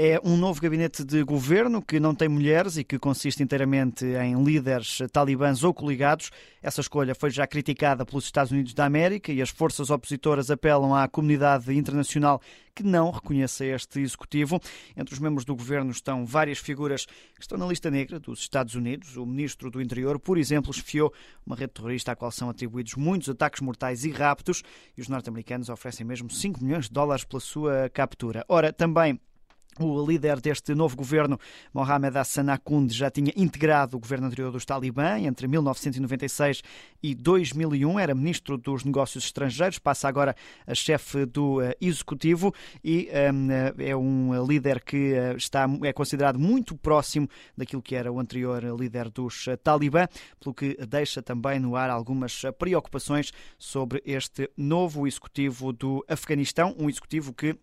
É um novo gabinete de governo que não tem mulheres e que consiste inteiramente em líderes talibãs ou coligados. Essa escolha foi já criticada pelos Estados Unidos da América e as forças opositoras apelam à comunidade internacional que não reconheça este executivo. Entre os membros do governo estão várias figuras que estão na lista negra dos Estados Unidos. O ministro do Interior, por exemplo, esfiou uma rede terrorista à qual são atribuídos muitos ataques mortais e raptos e os norte-americanos oferecem mesmo 5 milhões de dólares pela sua captura. Ora, também o líder deste novo governo, Mohamed Hassan Akound, já tinha integrado o governo anterior dos Talibã entre 1996 e 2001. Era ministro dos Negócios Estrangeiros, passa agora a chefe do uh, executivo e um, é um líder que uh, está, é considerado muito próximo daquilo que era o anterior líder dos Talibã, pelo que deixa também no ar algumas preocupações sobre este novo executivo do Afeganistão, um executivo que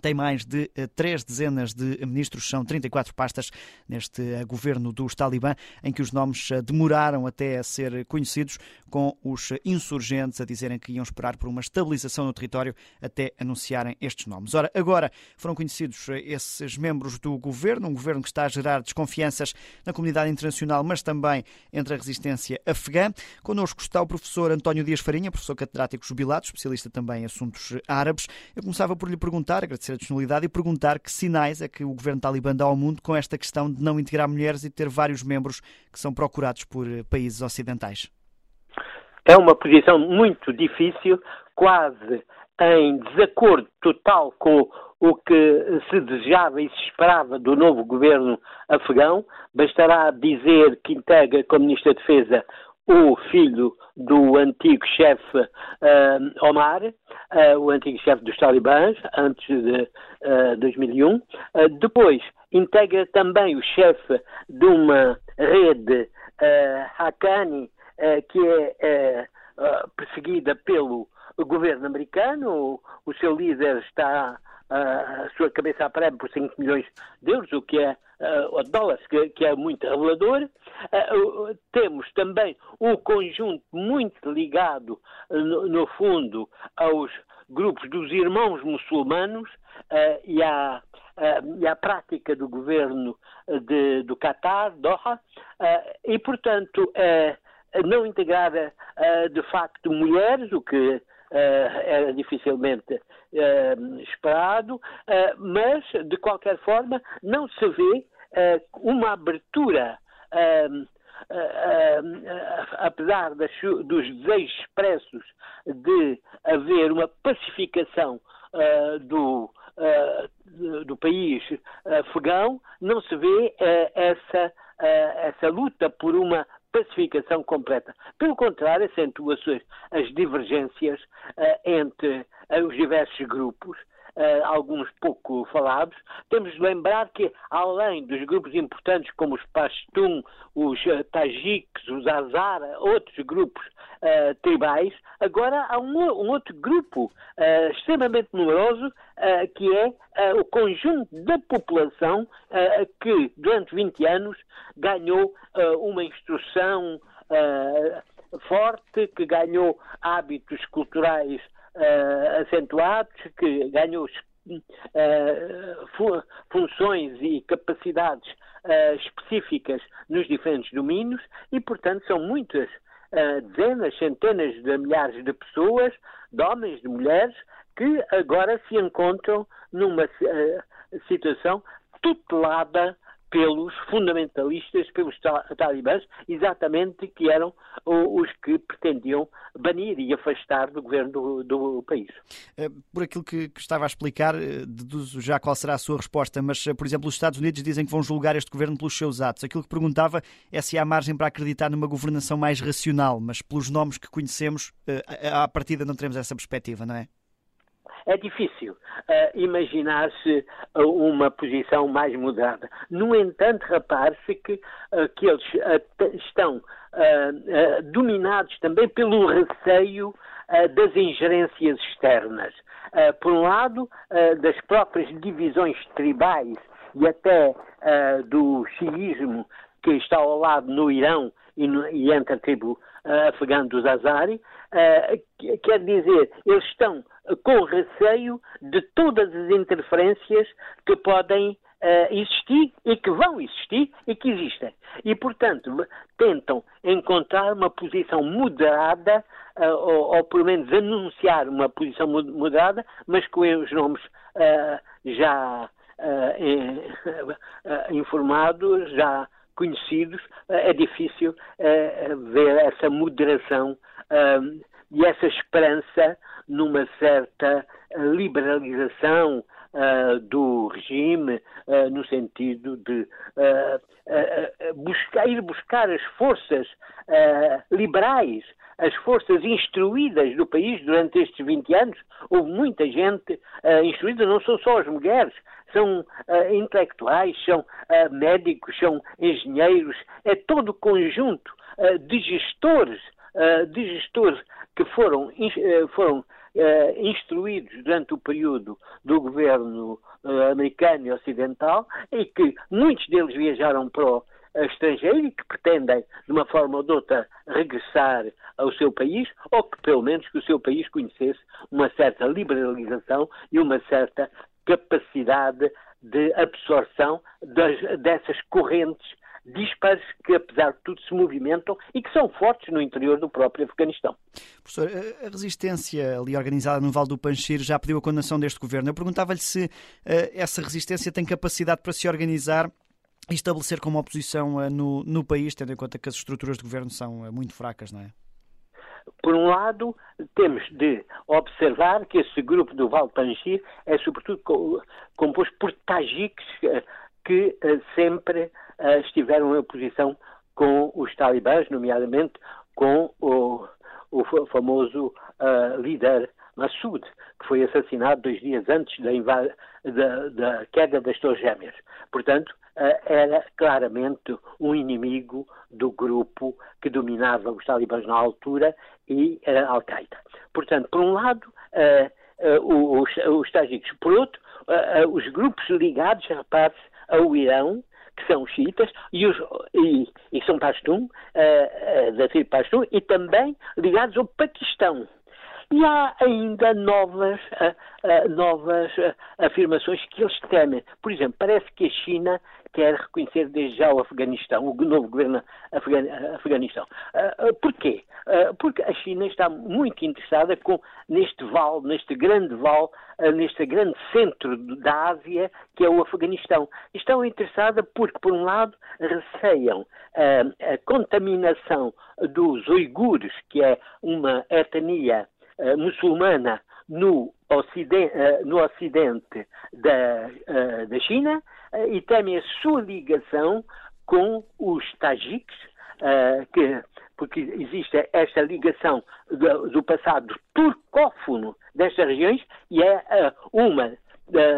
tem mais de uh, três dezenas de ministros, são 34 pastas neste uh, governo dos Talibã, em que os nomes uh, demoraram até a ser conhecidos, com os insurgentes a dizerem que iam esperar por uma estabilização no território até anunciarem estes nomes. Ora, agora foram conhecidos esses membros do governo, um governo que está a gerar desconfianças na comunidade internacional, mas também entre a resistência afegã. Connosco está o professor António Dias Farinha, professor catedrático jubilado, especialista também em assuntos árabes. Eu começava por lhe perguntar, agradecer a disponibilidade e perguntar que sinais é que o governo talibã dá ao mundo com esta questão de não integrar mulheres e ter vários membros que são procurados por eh, países ocidentais. É uma posição muito difícil, quase em desacordo total com o que se desejava e se esperava do novo governo afegão. Bastará dizer que integra como Ministro da Defesa o filho do antigo chefe uh, Omar, uh, o antigo chefe dos talibãs, antes de uh, 2001. depois, integra também o chefe de uma rede Haqqani, que é perseguida pelo governo americano. O, o seu líder está a sua cabeça a prémio por 5 milhões de euros, o que é uh, dólares, que, que, é muito revelador. Uh, temos também um conjunto muito ligado, no, no, fundo, aos grupos dos irmãos muçulmanos uh, e, à, e à prática do governo de, do Qatar, Doha, e, portanto, não integrar de facto mulheres, o que era dificilmente uh, esperado, uh, mas, de qualquer forma, não se vê uh, uma abertura, apesar dos desejos expressos de haver uma pacificação do, do país afegão, não se vê essa, essa luta por uma pacificação completa. Pelo contrário, acentua-se as divergências uh, entre uh, os diversos grupos, uh, alguns pouco falados. Temos de lembrar que, além dos grupos importantes como os Pashtun, os uh, Tajiks, os Hazara, outros grupos uh, tribais, agora há um, um outro grupo extremamente numeroso que é o conjunto da população que, durante 20 anos, ganhou uma instrução forte, que ganhou hábitos culturais uh, acentuados, que ganhou uh, funções e capacidades uh, específicas nos diferentes domínios e, portanto, são muitas dezenas, centenas de milhares de pessoas, de homens, de mulheres, que agora se encontram numa situação tutelada pelos fundamentalistas, pelos talibãs, exatamente que eram os que pretendiam banir e afastar do governo do, do país. Eh, por aquilo que, que, estava a explicar, eh, deduzo já qual será a sua resposta, mas, eh, por exemplo, os Estados Unidos dizem que vão julgar este governo pelos seus atos. Aquilo que perguntava é se há margem para acreditar numa governação mais racional, mas pelos nomes que conhecemos, à partida não teremos essa perspectiva, não é? É difícil uh, imaginar-se uh, uma posição mais moderada. No entanto, repare-se que, uh, que eles estão dominados também pelo receio das ingerências externas. por um lado, das próprias divisões tribais e até do xiismo que está ao lado no Irão e, no, e entre a tribo afegã dos Azari, quer dizer, eles estão com receio de todas as interferências que podem uh, existir e que vão existir e que existem. E, portanto, tentam encontrar uma posição moderada, uh, ou, ou pelo menos anunciar uma posição moderada, mas com os nomes já informados, já conhecidos, é difícil ver essa moderação e essa esperança numa certa liberalização do regime, no sentido de buscar, ir buscar as forças liberais, as forças instruídas do país durante estes 20 anos. Houve muita gente instruída, não são só as mulheres, são uh, intelectuais, são uh, médicos, são engenheiros, é todo o conjunto uh, de gestores, de gestores que foram, foram instruídos durante o período do governo americano e ocidental e que muitos deles viajaram para o estrangeiro e que pretendem, de uma forma ou de outra, regressar ao seu país, ou que pelo menos que o seu país conhecesse uma certa liberalização e uma certa capacidade de absorção das, dessas correntes dispares que, apesar de tudo, se movimentam e que são fortes no interior do próprio Afeganistão. Professor, a resistência ali organizada no Vale do Panchir já pediu a condenação deste governo. Eu perguntava-lhe se uh, essa resistência tem capacidade para se organizar e estabelecer como oposição uh, no, no país, tendo em conta que as estruturas de governo são uh, muito fracas, não é? Por um lado, temos de observar que esse grupo do Val Panjir é sobretudo composto por tajiques que sempre uh, estiveram em oposição com os talibãs, nomeadamente com o, o famoso uh, líder Massoud, que foi assassinado dois dias antes da, da, da queda das Torres Gêmeas. Portanto, era claramente um inimigo do grupo que dominava os talibãs na altura e era Al-Qaeda. Portanto, por um lado, uh, os, os tajiques, por outro, os grupos ligados, repare-se, ao Irão, que são xiitas, e, os, e, e são Pashtun, uh, uh, da tribo Pashtun, e também ligados ao Paquistão. E há ainda novas, uh, uh, novas uh, afirmações que eles temem. Por exemplo, parece que a China quer reconhecer desde já o Afeganistão, o novo governo Afeganistão. Porquê? Porque a China está muito interessada com, neste vale, neste grande vale, neste grande centro da Ásia, que é o Afeganistão. Estão interessada porque, por um lado, receiam a contaminação dos uigures, que é uma etnia muçulmana no ocidente, no ocidente da, da China e temem a sua ligação com os tajiques, que, porque existe esta ligação do, do passado turcófono destas regiões e é uma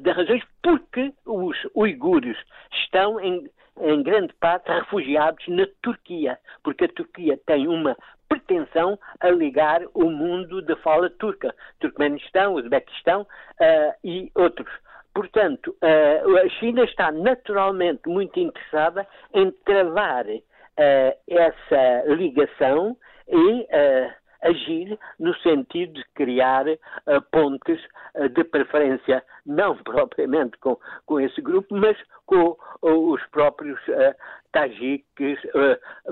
das razões porque os uigures estão em, em grande parte refugiados na Turquia, porque a Turquia tem uma pretensão a ligar o mundo da fala turca, Turkmenistão, Uzbequistão uh, e outros. Portanto, uh, a China está naturalmente muito interessada em travar uh, essa ligação e agir no sentido de criar uh, pontes uh, de preferência, não propriamente com, com esse grupo, mas com uh, os próprios tajiques,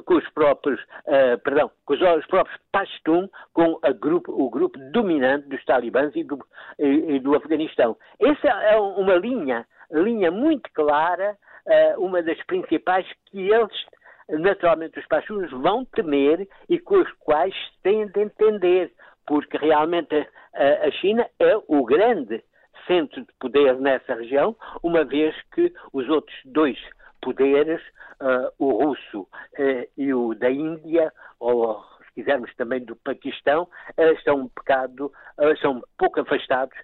com os próprios, perdão, com os, os próprios Pashtun, com grupo, o grupo dominante dos talibãs e do, e, e do Afeganistão. Essa é uma linha, linha muito clara, uma das principais que eles naturalmente os pachunos vão temer e com os quais têm de entender, porque realmente a, a China é o grande centro de poder nessa região, uma vez que os outros dois poderes, uh, o russo uh, e o da Índia, ou se quisermos também do Paquistão, uh, estão um bocado, são pouco afastados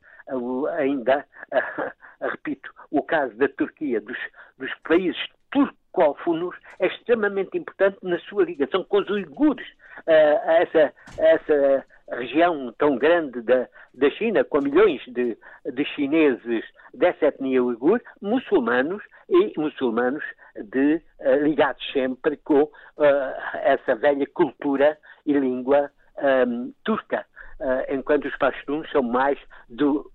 ainda, repito, o caso da Turquia, dos, dos países turcos cófonos é extremamente importante na sua ligação com os uigures, uh, essa, essa região tão grande da, da China, com milhões de, de chineses dessa etnia uigur, muçulmanos e muçulmanos de, uh, ligados sempre com uh, essa velha cultura e língua um, turca, enquanto os pastuns são mais do,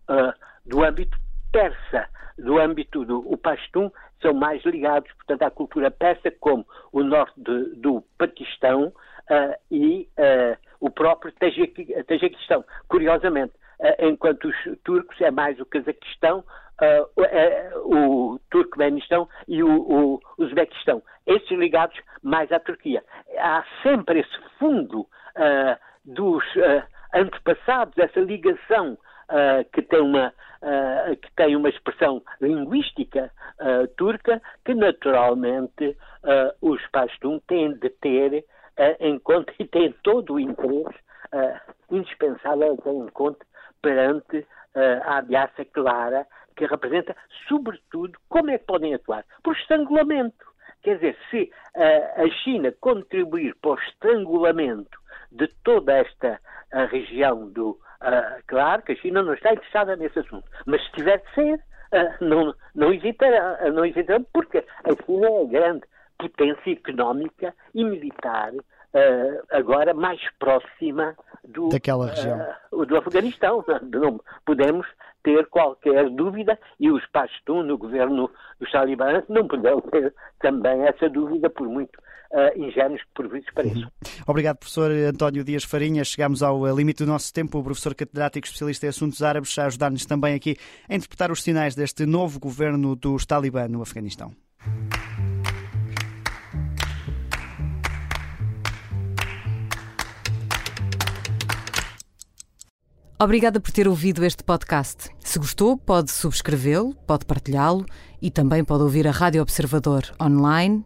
do âmbito persa do âmbito do o Pashtun são mais ligados, portanto, à cultura persa, como o norte de, do Paquistão uh, e uh, o próprio Tajiquistão. Curiosamente, uh, enquanto os turcos é mais o Cazaquistão, o Turcomenistão e o, o Uzbequistão. Esses ligados mais à Turquia. Há sempre esse fundo dos antepassados, essa ligação que tem uma uh, que tem uma expressão linguística uh, turca que naturalmente uh, os Pashtun têm de ter em conta e têm todo o interesse indispensável em conta perante a ameaça clara que representa, sobretudo, como é que podem atuar? Por estrangulamento. Quer dizer, se a China contribuir para o estrangulamento de toda esta região do, Uh, claro que a China não está interessada nesse assunto, mas se tiver de ser, uh, não, não, hesitará, uh, não hesitará, porque a China é a grande potência económica e militar agora mais próxima do, Daquela região. do Afeganistão. Não podemos ter qualquer dúvida e os Pashtun no governo dos talibãs não poderão ter também essa dúvida por muito uh, ingênuos por vezes pareçam. Uhum. Obrigado, professor António Dias Farinha. Chegamos ao eh, limite do nosso tempo. O professor catedrático especialista em assuntos árabes a ajudar-nos também aqui a interpretar os sinais deste novo governo dos Talibã no Afeganistão. Obrigada por ter ouvido este podcast. Se gostou, pode subscrevê-lo, pode partilhá-lo e também pode ouvir a Rádio Observador online